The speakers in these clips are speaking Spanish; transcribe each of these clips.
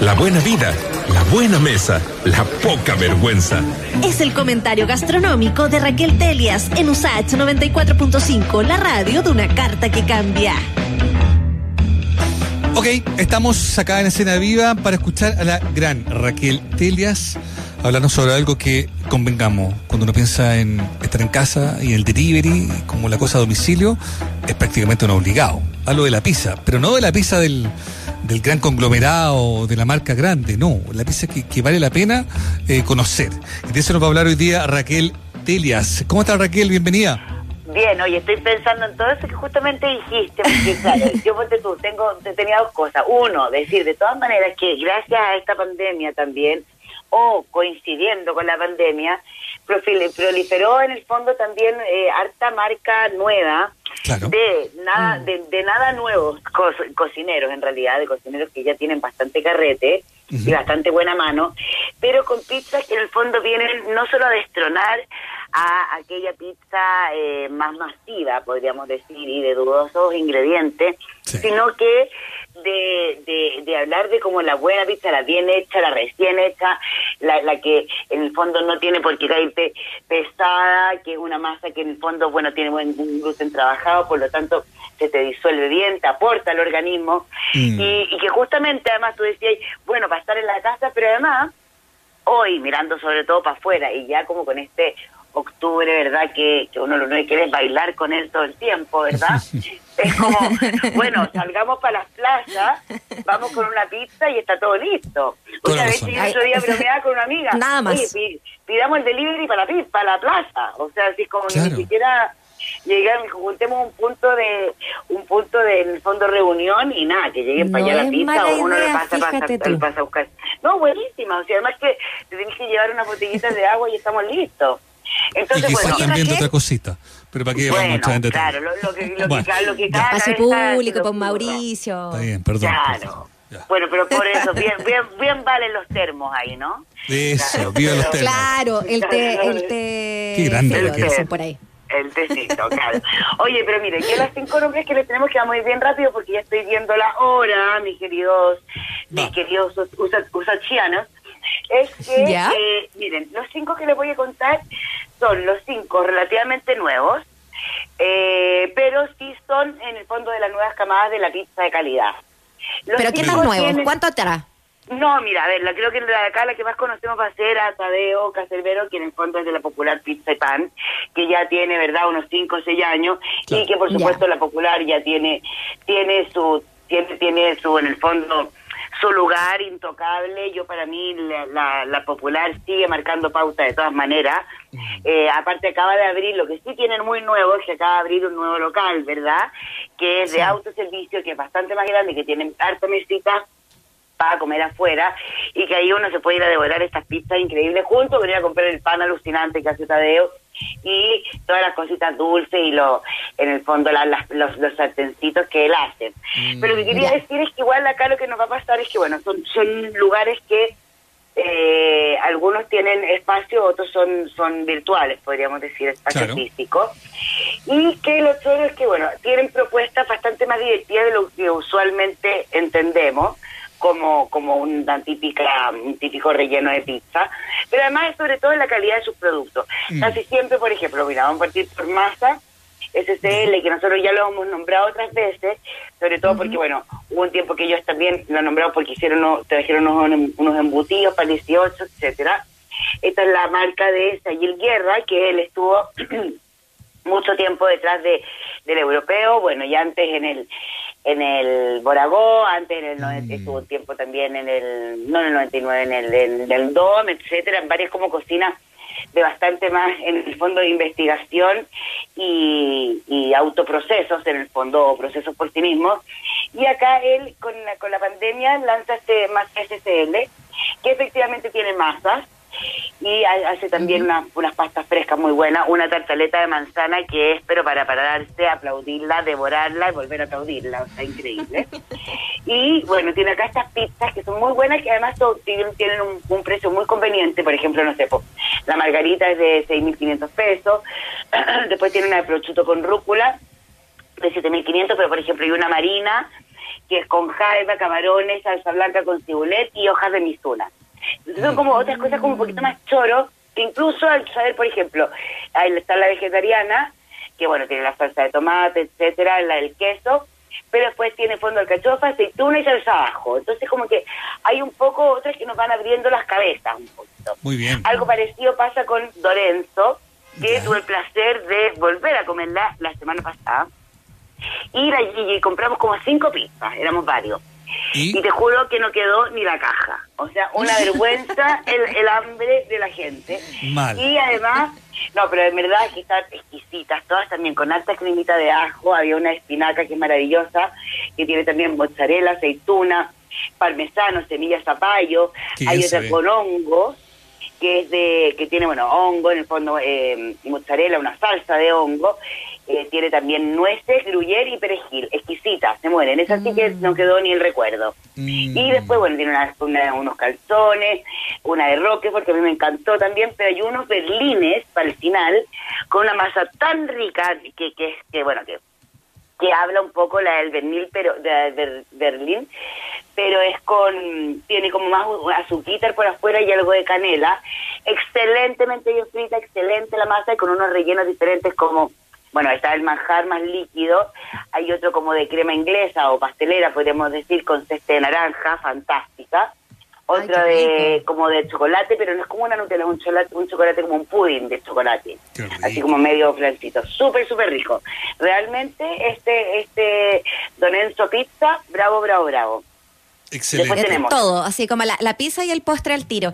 la buena vida, la buena mesa, la poca vergüenza. Es el comentario gastronómico de Raquel Telias en USAH 94.5, la radio de una carta que cambia. Ok, estamos acá en escena viva para escuchar a la gran Raquel Telias hablarnos sobre algo que convengamos. Cuando uno piensa en estar en casa y el delivery, como la cosa a domicilio, es prácticamente un obligado. Hablo de la pizza, pero no de la pizza del, del gran conglomerado, de la marca grande, no, la pizza que, vale la pena eh, conocer. Y de eso nos va a hablar hoy día Raquel Telias. ¿Cómo está Raquel? Bienvenida. Bien, oye, estoy pensando en todo eso que justamente dijiste, porque claro, yo tú, tengo, tenía dos cosas. Uno, decir de todas maneras que gracias a esta pandemia también, o coincidiendo con la pandemia, proliferó en el fondo también eh, harta marca nueva de nada mm. de, nada nuevos cocineros en realidad de cocineros que ya tienen bastante carrete y bastante buena mano pero con pizzas que en el fondo vienen no solo a destronar a aquella pizza eh, más masiva podríamos decir y de dudosos ingredientes sino que de, de, de, hablar de como la buena pizza, la bien hecha, la recién hecha, la, la que en el fondo no tiene por qué caerte pesada, que es una masa que en el fondo, bueno, tiene buen gluten trabajado, por lo tanto se te disuelve bien, te aporta al organismo, mm. y, y que justamente además tú decías, bueno, para estar en la casa, pero además hoy mirando sobre todo para afuera y ya como con este octubre, ¿verdad? Que, que uno lo que quiere es bailar con él todo el tiempo, ¿verdad? es como, bueno, salgamos para las playas, vamos con una pizza y está todo listo. Una vez yo otro día bromeaba con una amiga. Nada más. pidamos el delivery para la, para la plaza. O sea, así como ni siquiera llegan, juntemos un punto de un punto del fondo reunión y nada, que lleguen para allá la pizza o uno le pasa, pasa, pasa, a buscar. No, buenísima, o sea, además que te tienes que llevar unas botellitas de agua y estamos listos. Entonces, y quizás bueno, también otra cosita. Pero para qué vamos a entrar Claro, lo, lo, que, lo, bueno. que, lo que Espacio público con Mauricio. Está bien, perdón. Claro. Bueno, pero por eso, bien, bien, bien valen los termos ahí, ¿no? Eso, viva los termos. Claro, el té, el té. Qué grande el que es. por ahí. El tecito, claro. Oye, pero mire, que las cinco nombres que les tenemos que vamos a ir bien rápido porque ya estoy viendo la hora, mis queridos, mis queridos usachianos es que, eh, miren, los cinco que les voy a contar son los cinco relativamente nuevos, eh, pero sí son en el fondo de las nuevas camadas de la pizza de calidad. ¿Pero qué tan nuevos? ¿Cuánto atrás? No, mira, a ver, la, creo que la de acá la que más conocemos va a ser a Tadeo Caserbero, que en el fondo es de la popular Pizza y Pan, que ya tiene, ¿verdad?, unos 5 o 6 años, y que por supuesto la popular ya tiene, tiene su, tiene, tiene su, en el fondo, su lugar intocable. Yo para mí la, la, popular sigue marcando pauta de todas maneras. Eh, aparte acaba de abrir, lo que sí tienen muy nuevo es que acaba de abrir un nuevo local, ¿verdad? Que es de autoservicio, que es bastante más grande, que tiene harta mesita para comer afuera y que ahí uno se puede ir a devorar estas pizzas increíbles junto con ir a comprar el pan alucinante que hace Tadeo y todas las cositas dulces y lo, en el fondo los, los sartencitos que él hace. Mm, Pero lo que quería decir es que igual acá lo que nos va a pasar es que, bueno, son, son lugares que eh, algunos tienen espacio, otros son, son virtuales, podríamos decir, espacio físico. Y que lo otro es que, bueno, tienen propuestas bastante más divertidas de lo que usualmente entendemos como, como una típica, un típico relleno de pizza, pero además sobre todo en la calidad de sus productos. Mm. Casi siempre, por ejemplo, mira, vamos a partir por masa, SCL, que nosotros ya lo hemos nombrado otras veces, sobre todo porque, bueno, hubo un tiempo que ellos también lo han nombrado porque hicieron trajeron unos, unos embutidos para 18, etcétera. Esta es la marca de Sayil Guerra, que él estuvo mucho tiempo detrás de del europeo, bueno, y antes en el en el Boragó, antes en el mm. estuvo un tiempo también en el, no en el 99, en el, en el DOM, etcétera, en varias como cocinas de bastante más en el fondo de investigación y, y autoprocesos, en el fondo procesos por sí mismos. Y acá él con la, con la pandemia lanza este más SCL, que efectivamente tiene masas, y hace también unas, unas pastas frescas muy buenas, una tartaleta de manzana que es, pero para pararse, aplaudirla, devorarla y volver a aplaudirla, o sea, increíble. y bueno, tiene acá estas pizzas que son muy buenas, que además tienen un, precio muy conveniente, por ejemplo, no sé, la margarita es de 6.500 pesos, después tiene una de prosciutto con rúcula de 7.500, pero por ejemplo hay una marina que es con jaiba, camarones, salsa blanca con cibulet y hojas de misuna. Son como otras cosas como un poquito más choro, que incluso al saber, por ejemplo, ahí está la vegetariana, que bueno, tiene la salsa de tomate, etcétera, la del queso, pero después tiene fondo de alcachofa, aceituna y salsa abajo. Entonces como que hay un poco otras que nos van abriendo las cabezas un poquito. Muy bien. Algo parecido pasa con Dorenzo, que tuve el placer de volver a comerla la semana pasada. Y, la, y compramos como cinco pizzas, éramos varios. ¿Y? te juro que no quedó ni la caja. O sea, una vergüenza el, el hambre de la gente. Mal. Y además, no, pero en verdad es que están exquisitas, todas también con alta cremita de ajo. Había una espinaca que es maravillosa, que tiene también mozzarella, aceituna, parmesano, semillas zapallo. Hay otra con hongos que es de que tiene bueno hongo en el fondo eh, mozzarella una salsa de hongo eh, tiene también nueces, gruyere y perejil, exquisitas, se mueren. Esa sí que no quedó ni el recuerdo. Mm. Y después, bueno, tiene unos calzones, una de roque, porque a mí me encantó también, pero hay unos berlines para el final, con una masa tan rica que, que, que bueno, que que habla un poco la del Bernil, pero de Berlín, pero es con tiene como más azuquita por afuera y algo de canela. Excelentemente bien frita, excelente la masa y con unos rellenos diferentes como bueno, está el manjar más líquido, hay otro como de crema inglesa o pastelera, podríamos decir, con ceste de naranja, fantástica. Otro de como de chocolate, pero no es como una Nutella, es un chocolate, un chocolate como un pudding de chocolate. Así como medio flancito. Súper, súper rico. Realmente este este Don Enzo Pizza, bravo, bravo, bravo. Excelente. Tenemos. Todo, así como la, la, pizza y el postre al tiro.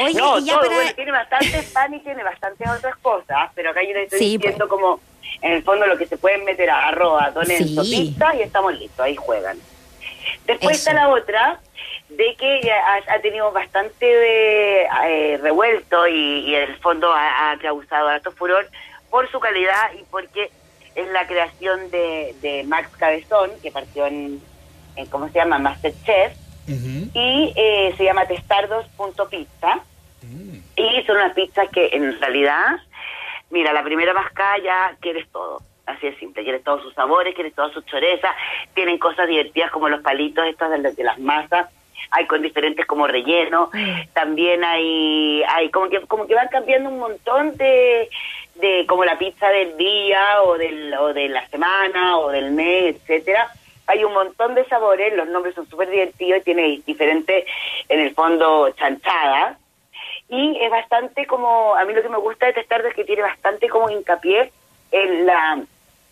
Oye, no, ya todo, bueno, tiene bastante pan y tiene bastantes otras cosas, pero acá yo le estoy sí, diciendo pues. como en el fondo lo que se pueden meter a arroba Don Enzo Pizza y estamos listos, ahí juegan. Después está la otra, de que ha, ha tenido bastante de, eh, revuelto y, y, en el fondo ha, ha causado harto furor por su calidad y porque es la creación de, de Max Cabezón, que partió en, en ¿cómo se llama? Masterchef, uh -huh. y eh, se llama testardos.pizza. Mm. Y son unas pizzas que en realidad, mira, la primera mascada ya quieres todo. Así es simple, quieres todos sus sabores, quieres todas sus chorezas, tienen cosas divertidas como los palitos estos de, de las masas, hay con diferentes como relleno, también hay hay como que como que van cambiando un montón de de como la pizza del día o del o de la semana o del mes, etcétera. Hay un montón de sabores, los nombres son súper divertidos y tiene diferentes en el fondo chanchadas y es bastante como a mí lo que me gusta de testar es que tiene bastante como hincapié en la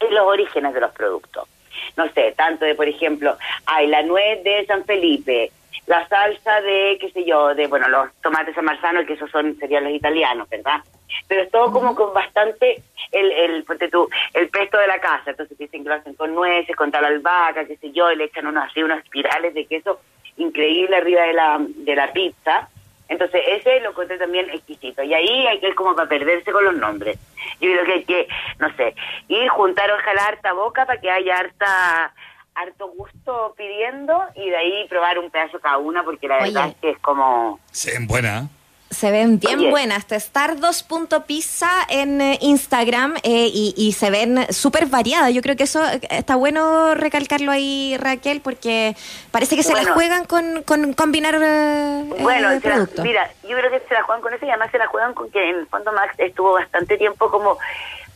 en los orígenes de los productos. No sé, tanto de, por ejemplo, hay la nuez de San Felipe, la salsa de, qué sé yo, de, bueno, los tomates amarzano, que esos son, serían los italianos, ¿verdad? Pero es todo como con bastante, el, el, tú, el pesto de la casa, entonces dicen que lo hacen con nueces, con tal albahaca, qué sé yo, y le echan unos así, unos espirales de queso increíble arriba de la, de la pizza. Entonces, ese lo encontré también exquisito. Y ahí hay que ir como para perderse con los nombres. Yo creo que hay que, no sé, ir juntar ojalá harta boca para que haya harta harto gusto pidiendo y de ahí probar un pedazo cada una porque la verdad es que es como... Se ven buenas. Se ven bien Oye. buenas. Testar2.pizza en eh, Instagram eh, y, y, se ven súper variadas. Yo creo que eso eh, está bueno recalcarlo ahí, Raquel, porque parece que se bueno, la juegan con, con combinar eh, bueno, eh, productos. Mira, yo creo que se la juegan con eso y además se la juegan con que en el fondo Max estuvo bastante tiempo como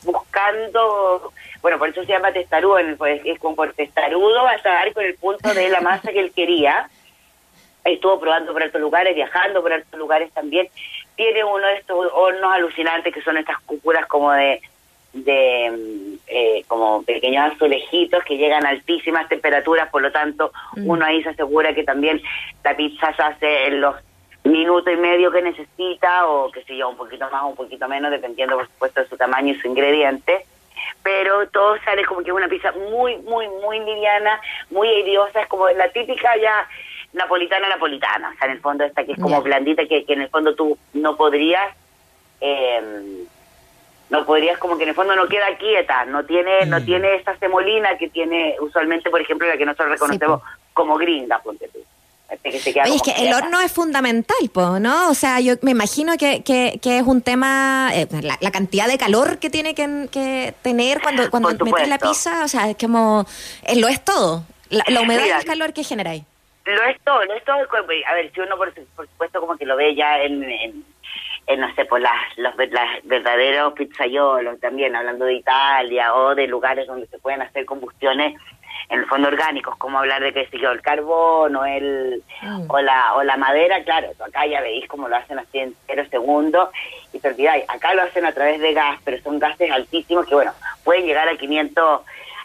buscando, bueno, por eso se llama testarudo, pues, es como por testarudo hasta dar con el punto de la masa que él quería. Estuvo probando por otros lugares, viajando por otros lugares también. Tiene uno de estos hornos alucinantes que son estas cúpulas como de, de eh, como pequeños azulejitos que llegan a altísimas temperaturas, por lo tanto mm. uno ahí se asegura que también la pizza se hace en los minuto y medio que necesita o que sé yo, un poquito más o un poquito menos, dependiendo por supuesto de su tamaño y su ingrediente. Pero todo sale como que es una pizza muy, muy, muy liviana, muy airiosa, es como la típica ya napolitana napolitana, o sea, en el fondo esta que es como yeah. blandita, que, que, en el fondo tú no podrías, eh, no podrías como que en el fondo no queda quieta, no tiene, mm. no tiene esa semolina que tiene usualmente, por ejemplo, la que nosotros reconocemos sí, como gringa, ponte tú. Que se Oye, es que el horno es fundamental, po, ¿no? O sea, yo me imagino que, que, que es un tema, eh, la, la, cantidad de calor que tiene que, que tener cuando, cuando metes la pizza, o sea, es como, eh, lo es todo. La, humedad y el calor que genera ahí. Lo es todo, lo es todo. A ver, si uno por, supuesto como que lo ve ya en, en, no sé, por las, los verdaderos pizzaiolos también, hablando de Italia o de lugares donde se pueden hacer combustiones en el fondo orgánicos, como hablar de que si el carbón o el mm. o la o la madera, claro, acá ya veis cómo lo hacen así en cero segundos y te olvidáis, acá lo hacen a través de gas, pero son gases altísimos que bueno, pueden llegar a 500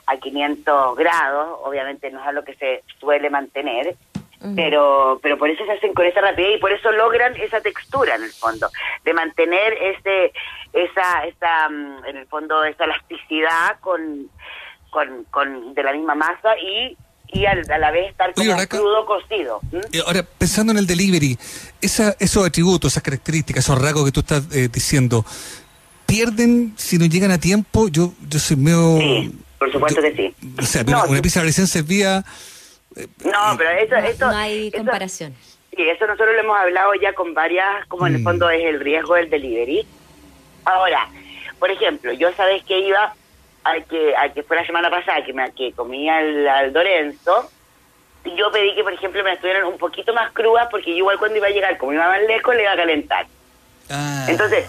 a 500 grados, obviamente no es algo que se suele mantener, pero pero por eso se hacen con esa rapidez y por eso logran esa textura en el fondo de mantener ese esa esa mm, en el fondo esa elasticidad con con, con de la misma masa y y a la vez estar como crudo cocido. Ahora, pensando en el delivery, esa, esos atributos, esas características, esos rasgos que tú estás eh, diciendo, ¿pierden si no llegan a tiempo? Yo yo soy medio... Sí, por supuesto que sí. O sea, una, pizza recién servida... Eh, no, pero eso... no hay comparación. Sí, eso nosotros lo hemos hablado ya con varias, como en el mm. fondo es el riesgo del delivery. Ahora, por ejemplo, yo sabes que iba al que, al que fue la semana pasada, que, me, que comía al, al Lorenzo, yo pedí que, por ejemplo, me estuvieran un poquito más crudas, porque igual cuando iba a llegar, como iba más lejos, le iba a calentar. Ah. Entonces,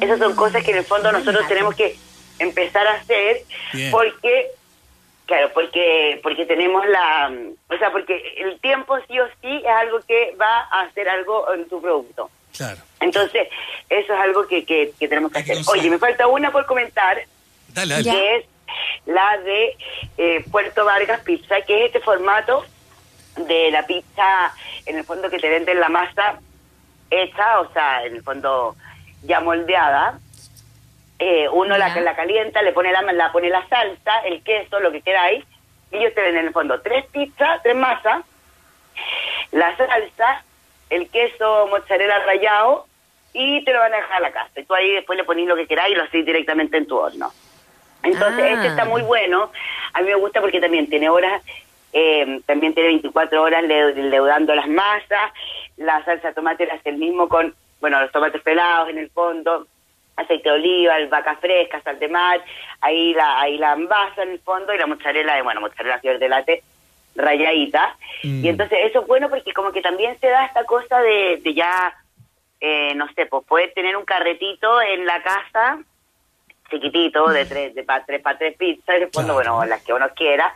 esas son cosas que en el fondo nosotros tenemos que empezar a hacer, porque, claro, porque, porque tenemos la, o sea, porque el tiempo sí o sí es algo que va a hacer algo en tu producto. Claro. Entonces, eso es algo que, que, tenemos que hacer. Oye, me falta una por comentar, que es la de eh, Puerto Vargas Pizza, que es este formato de la pizza, en el fondo que te venden la masa hecha, o sea, en el fondo ya moldeada. Eh, uno la, la calienta, le pone la, la pone la salsa, el queso, lo que queráis, y ellos te venden en el fondo tres pizzas, tres masas, la salsa, el queso mozzarella rallado y te lo van a dejar a la casa. Y tú ahí después le pones lo que queráis y lo hacéis directamente en tu horno. Entonces, este está muy ah. bueno. A mí me gusta porque también tiene horas, eh, también tiene 24 horas leudando las masas. La salsa de tomate la hace el mismo con, bueno, los tomates pelados en el fondo, aceite de oliva, vaca fresca, sal de mar, ahí la, ahí la envasa en el fondo y la mozzarella, de, bueno, mozzarella fior de latte rayadita. Y mm. entonces eso es bueno porque como que también se da esta cosa de, de ya, eh, no sé, pues poder tener un carretito en la casa chiquitito, de tres, de pa, tres para tres pizzas, después, bueno, las que uno quiera,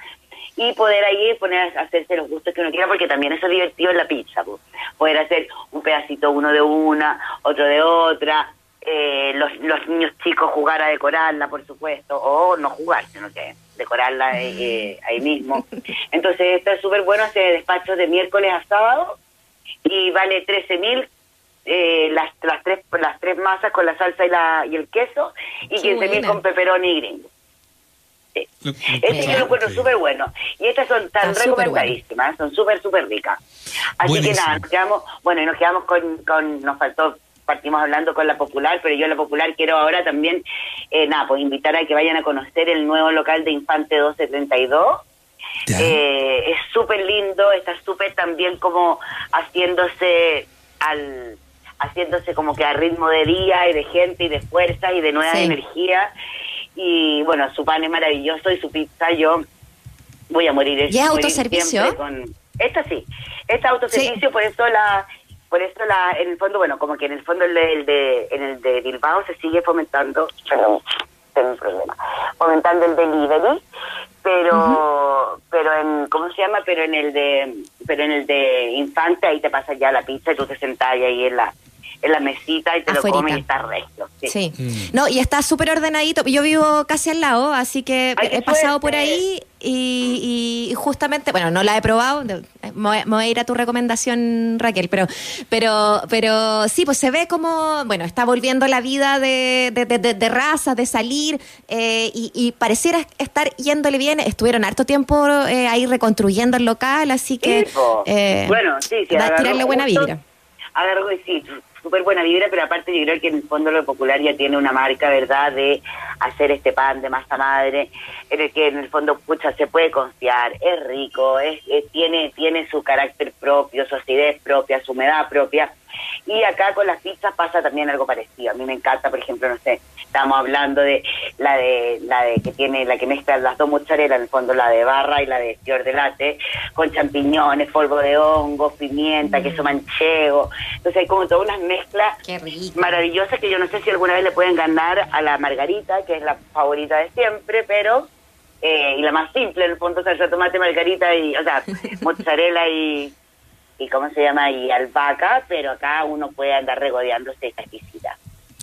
y poder ahí poner hacerse los gustos que uno quiera, porque también eso es divertido en la pizza, poder hacer un pedacito uno de una, otro de otra, eh, los, los niños chicos jugar a decorarla, por supuesto, o no jugar, sino que decorarla eh, eh, ahí mismo. Entonces, esto es súper bueno, hacer despachos de miércoles a sábado y vale 13 mil eh, las, las, tres, las tres masas con la salsa y, la, y el queso y 15 mil con pepperoni y gringo. Sí. Este yo lo encuentro súper bueno. Y estas son tan recomendadísimas, son súper, súper ricas. Así que nada, nos quedamos, bueno, y nos quedamos con, con, nos faltó, partimos hablando con la popular, pero yo la popular quiero ahora también, eh, nada, pues invitar a que vayan a conocer el nuevo local de Infante 1232. Eh, es súper lindo, está súper también como haciéndose al haciéndose como que a ritmo de día y de gente y de fuerza y de nueva energía. Y bueno, su pan es maravilloso y su pizza yo voy a morir. ¿Y es autoservicio? Con... Esta sí, esta autoservicio, por eso la por eso la en el fondo bueno como que en el fondo el de, en el de Bilbao se sigue fomentando perdón tengo un problema fomentando el delivery pero pero en cómo se llama pero en el de pero en el de infante ahí te pasa ya la pizza y tú te sentás ahí en la en la mesita y te lo comes y está recto. Sí. Mm. No, y está súper ordenadito. Yo vivo casi al lado, así que he pasado por ahí y, justamente, bueno, no la he probado, me voy a ir a tu recomendación, Raquel, pero, pero, pero sí, pues se ve como, bueno, está volviendo la vida de, de, de, de raza, de salir, eh, y, pareciera estar yéndole bien. Estuvieron harto tiempo eh, ahí reconstruyendo el local, así que eh, bueno, sí, sí, va a tirarle buena vibra. Sí, súper buena vibra, pero aparte yo creo que en el fondo lo popular ya tiene una marca, ¿verdad?, de hacer este pan de masa madre, en el que en el fondo, pucha, se puede confiar, es rico, es, tiene, tiene su carácter propio, su acidez propia, su humedad propia, Y acá con las pizzas pasa también algo parecido. A mí me encanta, por ejemplo, no sé, estamos hablando de la de la de que tiene la que mezcla las dos mozzarella, en el fondo la de barra y la de fior de latte, con champiñones, polvo de hongo, pimienta, queso mm. manchego. Entonces hay como todas unas mezclas maravillosas que yo no sé si alguna vez le pueden ganar a la margarita, que es la favorita de siempre, pero eh, y la más simple en el fondo, o sea, tomate, margarita y, o sea, mozzarella y y cómo se llama y albahaca, pero acá uno puede andar regodeándose esta exquisita.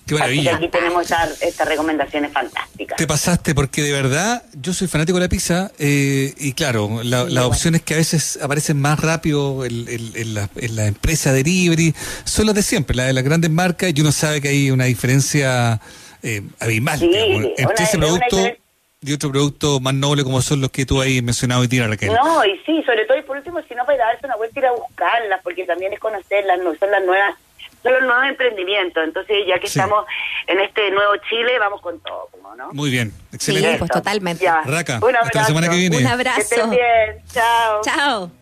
Qué maravilla. aquí tenemos estas recomendaciones fantásticas. Te pasaste porque de verdad yo soy fanático de la pizza eh, y claro, la, las opciones que a veces aparecen más rápido en, la, en la, empresa delivery son las de siempre, las de las grandes marcas y uno sabe que hay una diferencia eh, abismal entre ese producto y otro producto más noble como son los que tú ahí mencionado hoy día, Raquel. No, y sí, sobre todo y por último, si no, para darse una vuelta y ir a buscarlas, porque también es conocerlas, no, son las nuevas, son los nuevos emprendimientos. Entonces, ya que estamos en este nuevo Chile, vamos con todo, ¿no? Muy bien, excelente. pues totalmente. Raca, hasta la semana que viene. Un abrazo. Que estén bien, chao. Chao.